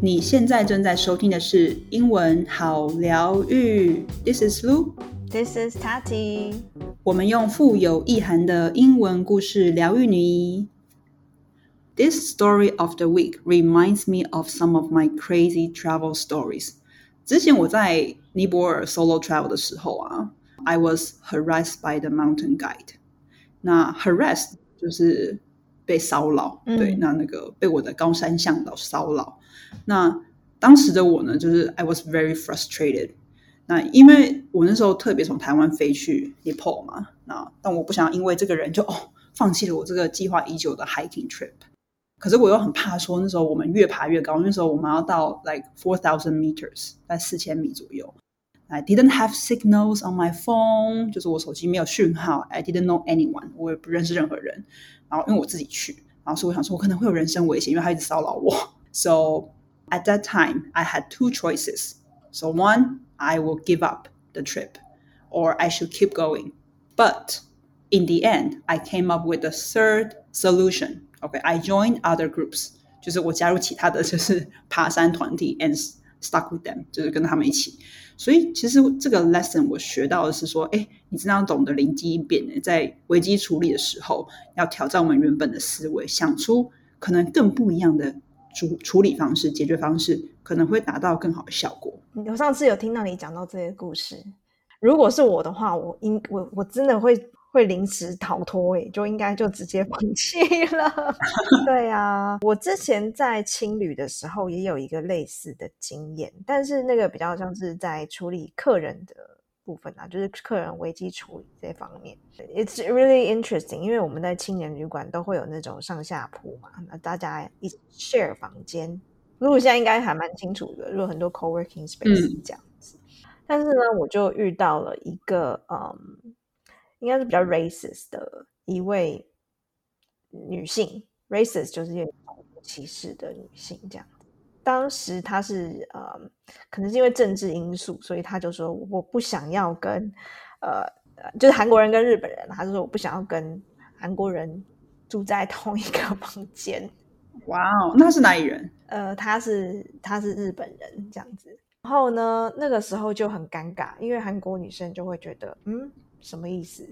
你现在正在收听的是英文好疗愈。This is Lu. This is Tati. 我们用富有意涵的英文故事疗愈你。This story of the week reminds me of some of my crazy travel stories. 之前我在尼泊尔 solo travel 的时候啊，I was harassed by the mountain guide. 那 harassed 就是 被骚扰，对，那那个被我的高山向导骚扰。那当时的我呢，就是 I was very frustrated. 那因为我那时候特别从台湾飞去 Nepal 嘛，那但我不想因为这个人就哦放弃了我这个计划已久的 hiking trip。可是我又很怕说，那时候我们越爬越高，那时候我们要到 like four thousand meters，在四千米左右。I didn't have signals on my phone，就是我手机没有讯号。I didn't know anyone，我也不认识任何人。然后因为我自己去，然后所以我想说，我可能会有人身危险，因为他一直骚扰我。So at that time, I had two choices. So one, I will give up the trip, or I should keep going. But in the end, I came up with a third solution. Okay, I joined other groups，就是我加入其他的就是爬山团体，and stuck with them，就是跟他们一起。 所以其实这个 lesson 我学到的是说，哎，你真的要懂得灵机一变，在危机处理的时候，要挑战我们原本的思维，想出可能更不一样的处处理方式、解决方式，可能会达到更好的效果。我上次有听到你讲到这些故事，如果是我的话，我应我我真的会。会临时逃脱，哎，就应该就直接 放弃了。对啊，我之前在青旅的时候也有一个类似的经验，但是那个比较像是在处理客人的部分啊，就是客人危机处理这方面。It's really interesting，因为我们在青年旅馆都会有那种上下铺嘛，那大家一起 share 房间。如果现在应该还蛮清楚的，如果很多 co-working space 这样子。但是呢，我就遇到了一个嗯。应该是比较 racist 的一位女性，racist 就是有歧视的女性这样子。当时她是呃，可能是因为政治因素，所以她就说我不想要跟呃，就是韩国人跟日本人，她就说我不想要跟韩国人住在同一个房间。哇哦，那是哪里人？呃，他是他是日本人这样子。然后呢，那个时候就很尴尬，因为韩国女生就会觉得嗯。什么意思？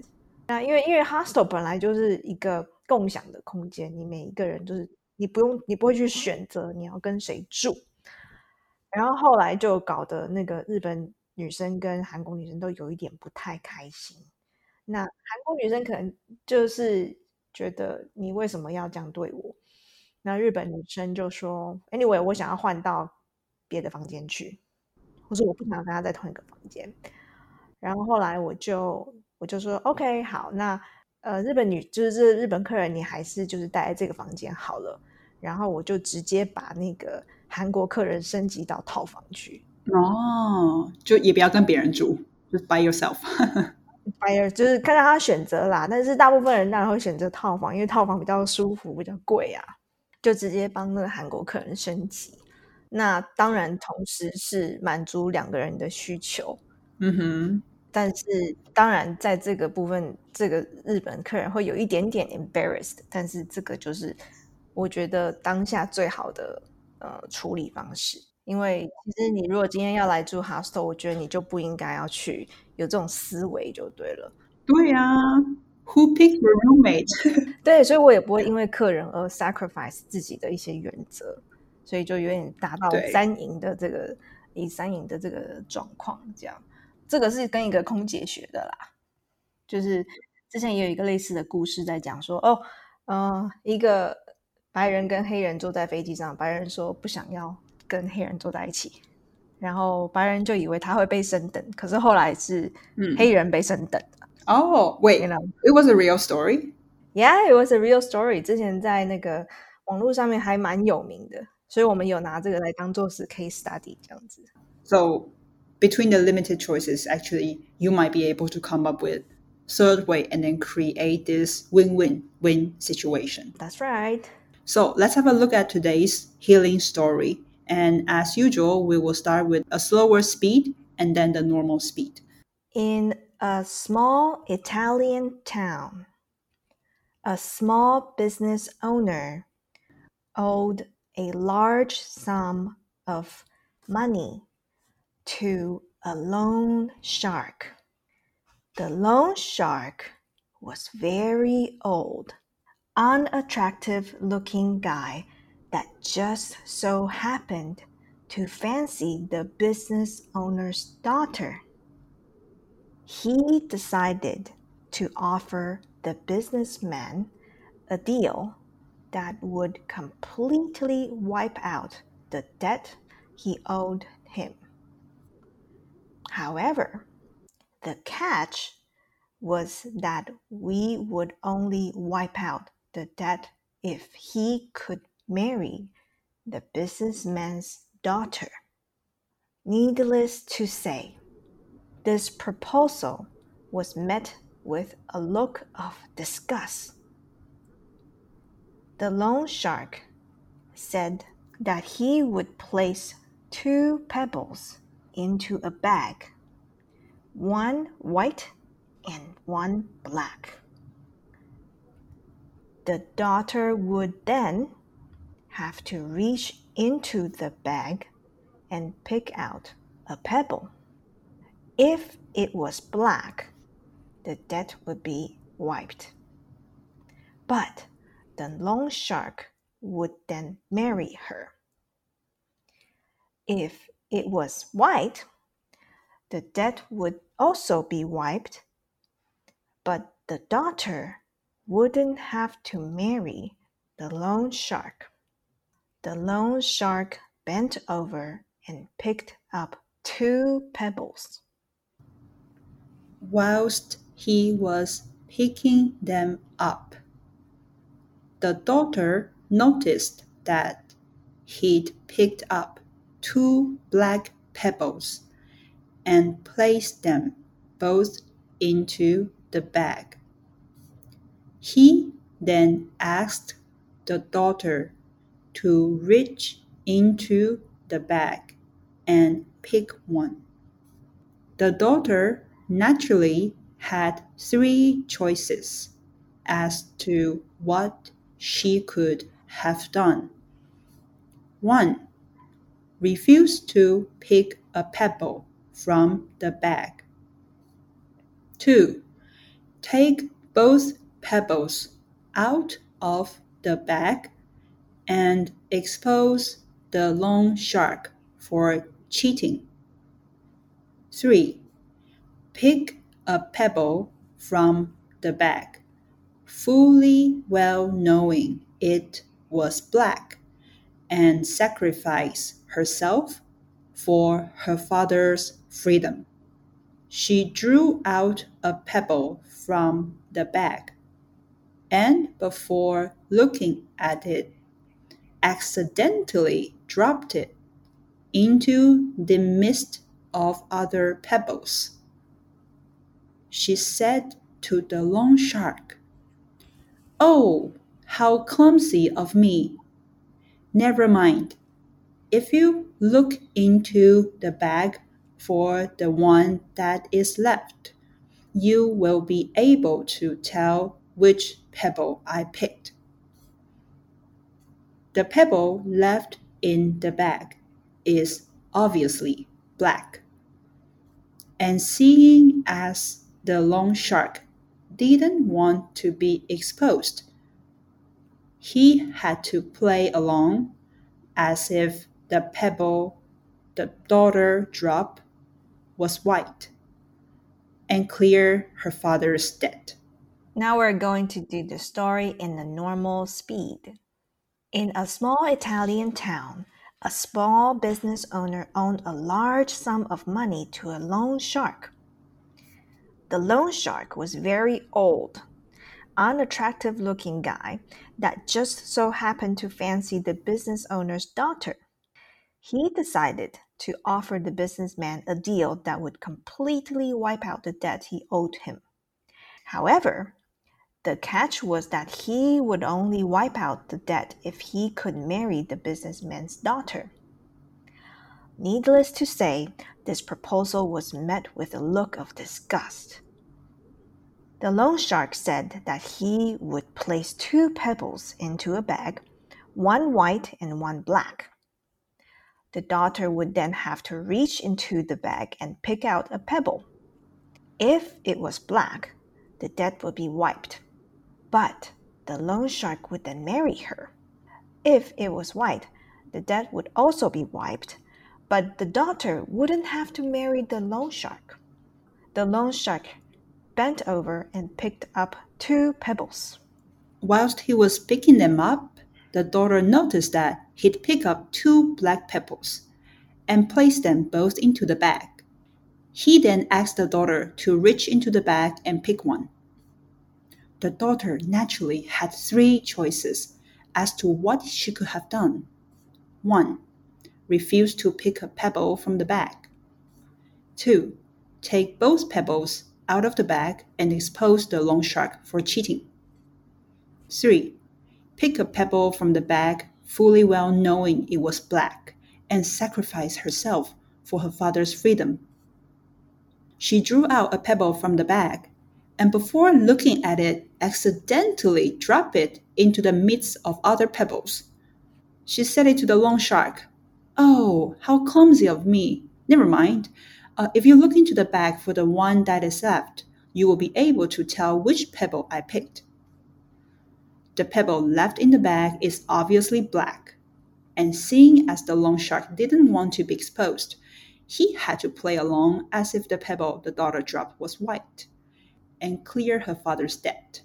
那因为因为 hostel 本来就是一个共享的空间，你每一个人就是你不用你不会去选择你要跟谁住，然后后来就搞得那个日本女生跟韩国女生都有一点不太开心。那韩国女生可能就是觉得你为什么要这样对我？那日本女生就说：“Anyway，我想要换到别的房间去，或者我不想跟他在同一个房间。”然后后来我就我就说 OK 好，那呃日本女就是日本客人，你还是就是待在这个房间好了。然后我就直接把那个韩国客人升级到套房去。哦，就也不要跟别人住，就 by yourself。by 就是看到他选择啦，但是大部分人当然会选择套房，因为套房比较舒服，比较贵啊。就直接帮那个韩国客人升级。那当然同时是满足两个人的需求。嗯哼，但是当然，在这个部分，这个日本客人会有一点点 embarrassed，但是这个就是我觉得当下最好的呃处理方式。因为其实你如果今天要来住 hostel，我觉得你就不应该要去有这种思维就对了。对呀，Who picked your roommate？对，所以我也不会因为客人而 sacrifice 自己的一些原则，所以就有点达到三赢的这个以三赢的这个状况这样。这个是跟一个空姐学的啦，就是之前也有一个类似的故事在讲说，哦，呃，一个白人跟黑人坐在飞机上，白人说不想要跟黑人坐在一起，然后白人就以为他会被升等，可是后来是黑人被升等。哦，Wait，it was a real story? Yeah, it was a real story. 之前在那个网络上面还蛮有名的，所以我们有拿这个来当做是 case study 这样子。So between the limited choices, actually, you might be able to come up with third way and then create this win-win-win situation. That's right. So let's have a look at today's healing story. And as usual, we will start with a slower speed and then the normal speed. In a small Italian town, a small business owner owed a large sum of money to a loan shark. The loan shark was very old, unattractive looking guy that just so happened to fancy the business owner's daughter. He decided to offer the businessman a deal that would completely wipe out the debt he owed him. However, the catch was that we would only wipe out the debt if he could marry the businessman's daughter. Needless to say, this proposal was met with a look of disgust. The loan shark said that he would place two pebbles into a bag, one white and one black. The daughter would then have to reach into the bag and pick out a pebble. If it was black, the debt would be wiped. But the loan shark would then marry her. If it was white, the debt would also be wiped, but the daughter wouldn't have to marry the loan shark. The loan shark bent over and picked up two pebbles. Whilst he was picking them up, the daughter noticed that he'd picked up two black pebbles and placed them both into the bag. He then asked the daughter to reach into the bag and pick one. The daughter naturally had three choices as to what she could have done. 1. Refuse to pick a pebble from the bag. 2. Take both pebbles out of the bag and expose the loan shark for cheating. 3. Pick a pebble from the bag, fully well knowing it was black, and sacrifice herself for her father's freedom. She drew out a pebble from the bag, and before looking at it, accidentally dropped it into the midst of other pebbles. She said to the loan shark, Oh, how clumsy of me! Never mind. If you look into the bag for the one that is left, you will be able to tell which pebble I picked. The pebble left in the bag is obviously black. And seeing as the loan shark didn't want to be exposed, he had to play along as if the pebble the daughter dropped was white and clear her father's debt. Now we're going to do the story in a normal speed. In a small Italian town, a small business owner owned a large sum of money to a loan shark. The loan shark was very old, unattractive looking guy that just so happened to fancy the business owner's daughter. He decided to offer the businessman a deal that would completely wipe out the debt he owed him. However, the catch was that he would only wipe out the debt if he could marry the businessman's daughter. Needless to say, this proposal was met with a look of disgust. The loan shark said that he would place two pebbles into a bag, one white and one black. The daughter would then have to reach into the bag and pick out a pebble. If it was black, the debt would be wiped. But the loan shark would then marry her. If it was white, the debt would also be wiped, but the daughter wouldn't have to marry the loan shark. The loan shark bent over and picked up two pebbles. Whilst he was picking them up, the daughter noticed that he'd picked up two black pebbles and placed them both into the bag. He then asked the daughter to reach into the bag and pick one. The daughter naturally had three choices as to what she could have done. 1. Refuse to pick a pebble from the bag. 2. Take both pebbles out of the bag and expose the loan shark for cheating. 3. Pick a pebble from the bag fully well knowing it was black and sacrifice herself for her father's freedom. She drew out a pebble from the bag and before looking at it, accidentally dropped it into the midst of other pebbles. She said it to the loan shark. Oh, how clumsy of me. Never mind. Uh, if you look into the bag for the one that is left, you will be able to tell which pebble I picked. The pebble left in the bag is obviously black, and seeing as the loan shark didn't want to be exposed, he had to play along as if the pebble the daughter dropped was white and clear her father's debt.